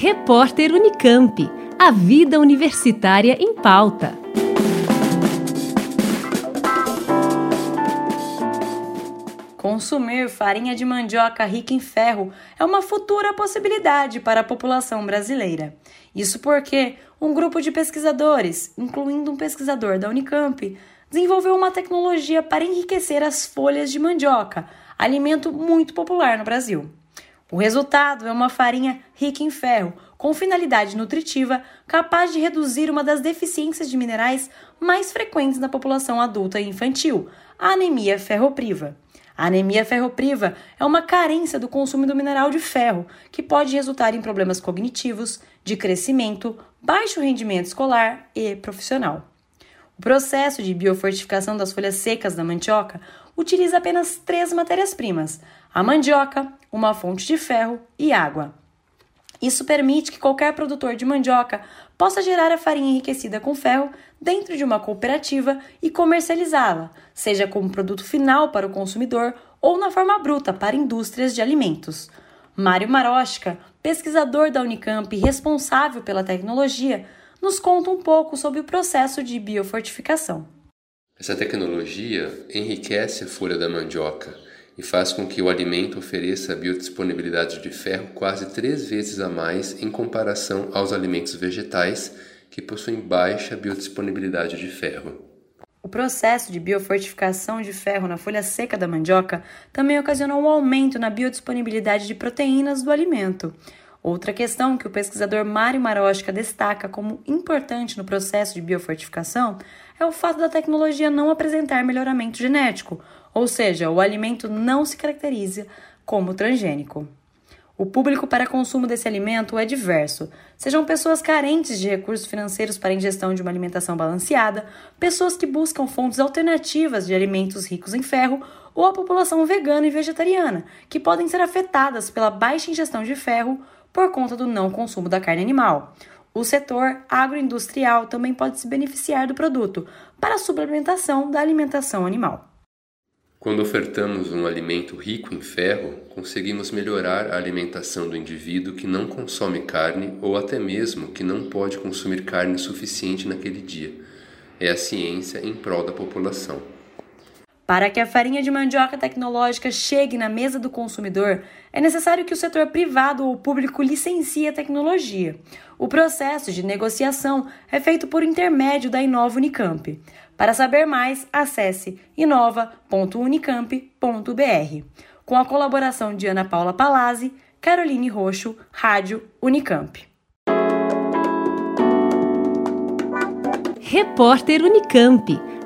Repórter Unicamp. A vida universitária em pauta. Consumir farinha de mandioca rica em ferro é uma futura possibilidade para a população brasileira. Isso porque um grupo de pesquisadores, incluindo um pesquisador da Unicamp, desenvolveu uma tecnologia para enriquecer as folhas de mandioca, alimento muito popular no Brasil. O resultado é uma farinha rica em ferro, com finalidade nutritiva, capaz de reduzir uma das deficiências de minerais mais frequentes na população adulta e infantil, a anemia ferropriva. A anemia ferropriva é uma carência do consumo do mineral de ferro, que pode resultar em problemas cognitivos, de crescimento, baixo rendimento escolar e profissional. O processo de biofortificação das folhas secas da mandioca utiliza apenas três matérias-primas: a mandioca, uma fonte de ferro e água. Isso permite que qualquer produtor de mandioca possa gerar a farinha enriquecida com ferro dentro de uma cooperativa e comercializá-la, seja como produto final para o consumidor ou na forma bruta para indústrias de alimentos. Mário Marochka, pesquisador da Unicamp e responsável pela tecnologia, nos conta um pouco sobre o processo de biofortificação. Essa tecnologia enriquece a folha da mandioca e faz com que o alimento ofereça biodisponibilidade de ferro quase três vezes a mais em comparação aos alimentos vegetais que possuem baixa biodisponibilidade de ferro. O processo de biofortificação de ferro na folha seca da mandioca também ocasionou um aumento na biodisponibilidade de proteínas do alimento, Outra questão que o pesquisador Mário Marochka destaca como importante no processo de biofortificação é o fato da tecnologia não apresentar melhoramento genético, ou seja, o alimento não se caracteriza como transgênico. O público para consumo desse alimento é diverso, sejam pessoas carentes de recursos financeiros para a ingestão de uma alimentação balanceada, pessoas que buscam fontes alternativas de alimentos ricos em ferro ou a população vegana e vegetariana, que podem ser afetadas pela baixa ingestão de ferro por conta do não consumo da carne animal. O setor agroindustrial também pode se beneficiar do produto para a suplementação da alimentação animal. Quando ofertamos um alimento rico em ferro, conseguimos melhorar a alimentação do indivíduo que não consome carne ou até mesmo que não pode consumir carne suficiente naquele dia. É a ciência em prol da população. Para que a farinha de mandioca tecnológica chegue na mesa do consumidor, é necessário que o setor privado ou público licencie a tecnologia. O processo de negociação é feito por intermédio da Inova Unicamp. Para saber mais, acesse inova.unicamp.br. Com a colaboração de Ana Paula Palazzi, Caroline Roxo, Rádio Unicamp. Repórter Unicamp.